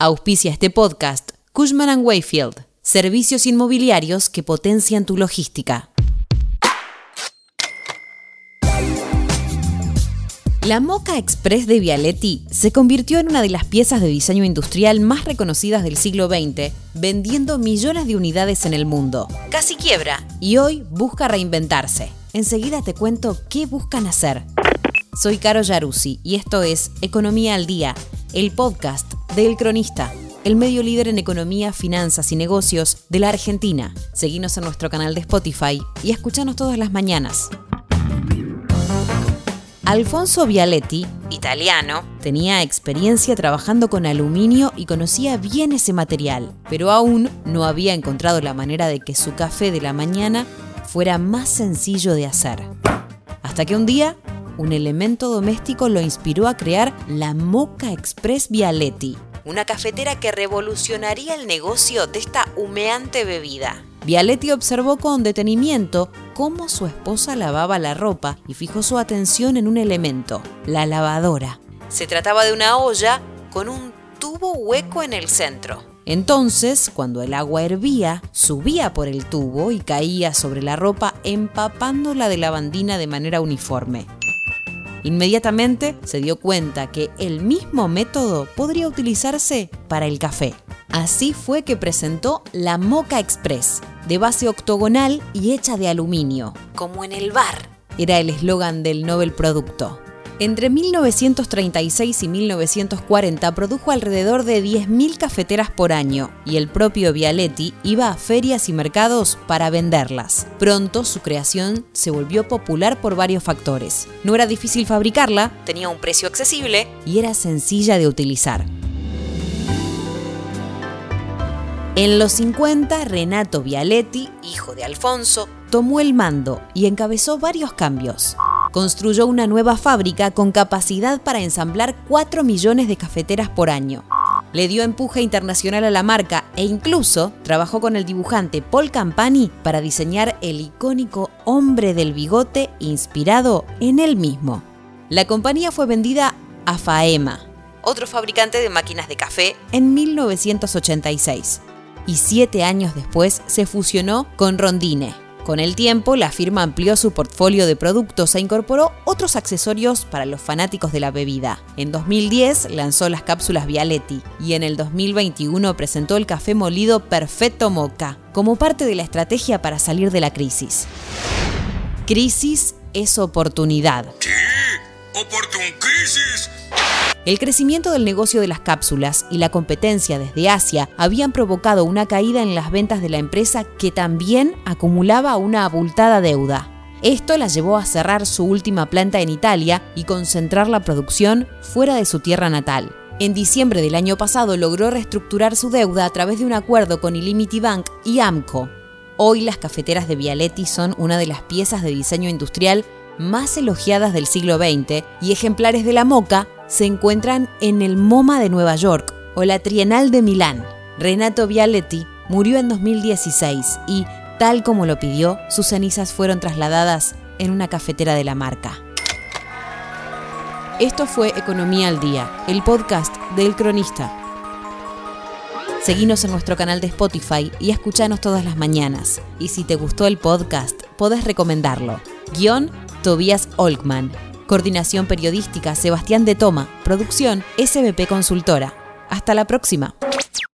Auspicia este podcast Cushman ⁇ Wayfield, servicios inmobiliarios que potencian tu logística. La Mocha Express de Vialetti se convirtió en una de las piezas de diseño industrial más reconocidas del siglo XX, vendiendo millones de unidades en el mundo. Casi quiebra y hoy busca reinventarse. Enseguida te cuento qué buscan hacer. Soy Caro Yaruzzi y esto es Economía al Día, el podcast del Cronista, el medio líder en economía, finanzas y negocios de la Argentina. Seguinos en nuestro canal de Spotify y escuchanos todas las mañanas. Alfonso Vialetti, italiano, tenía experiencia trabajando con aluminio y conocía bien ese material, pero aún no había encontrado la manera de que su café de la mañana fuera más sencillo de hacer. Hasta que un día, un elemento doméstico lo inspiró a crear la Mocha Express Vialetti, una cafetera que revolucionaría el negocio de esta humeante bebida. Vialetti observó con detenimiento cómo su esposa lavaba la ropa y fijó su atención en un elemento, la lavadora. Se trataba de una olla con un tubo hueco en el centro. Entonces, cuando el agua hervía, subía por el tubo y caía sobre la ropa empapándola de lavandina de manera uniforme. Inmediatamente se dio cuenta que el mismo método podría utilizarse para el café. Así fue que presentó la Mocha Express, de base octogonal y hecha de aluminio, como en el bar. Era el eslogan del Nobel Producto. Entre 1936 y 1940 produjo alrededor de 10.000 cafeteras por año y el propio Vialetti iba a ferias y mercados para venderlas. Pronto su creación se volvió popular por varios factores. No era difícil fabricarla, tenía un precio accesible y era sencilla de utilizar. En los 50, Renato Vialetti, hijo de Alfonso, tomó el mando y encabezó varios cambios construyó una nueva fábrica con capacidad para ensamblar 4 millones de cafeteras por año. Le dio empuje internacional a la marca e incluso trabajó con el dibujante Paul Campani para diseñar el icónico hombre del bigote inspirado en él mismo. La compañía fue vendida a Faema, otro fabricante de máquinas de café, en 1986. Y siete años después se fusionó con Rondine, con el tiempo, la firma amplió su portfolio de productos e incorporó otros accesorios para los fanáticos de la bebida. En 2010 lanzó las cápsulas Vialetti y en el 2021 presentó el café molido Perfecto Moca como parte de la estrategia para salir de la crisis. Crisis es oportunidad. ¿Qué? ¿Oportun crisis? El crecimiento del negocio de las cápsulas y la competencia desde Asia habían provocado una caída en las ventas de la empresa que también acumulaba una abultada deuda. Esto la llevó a cerrar su última planta en Italia y concentrar la producción fuera de su tierra natal. En diciembre del año pasado logró reestructurar su deuda a través de un acuerdo con Illimity Bank y AMCO. Hoy las cafeteras de Vialetti son una de las piezas de diseño industrial más elogiadas del siglo XX y ejemplares de la Moca se encuentran en el MoMA de Nueva York o la Trienal de Milán. Renato Vialetti murió en 2016 y, tal como lo pidió, sus cenizas fueron trasladadas en una cafetera de la marca. Esto fue Economía al Día, el podcast del cronista. Seguinos en nuestro canal de Spotify y escuchanos todas las mañanas. Y si te gustó el podcast, podés recomendarlo. Guión Tobias Olkman. Coordinación Periodística Sebastián de Toma. Producción SBP Consultora. Hasta la próxima.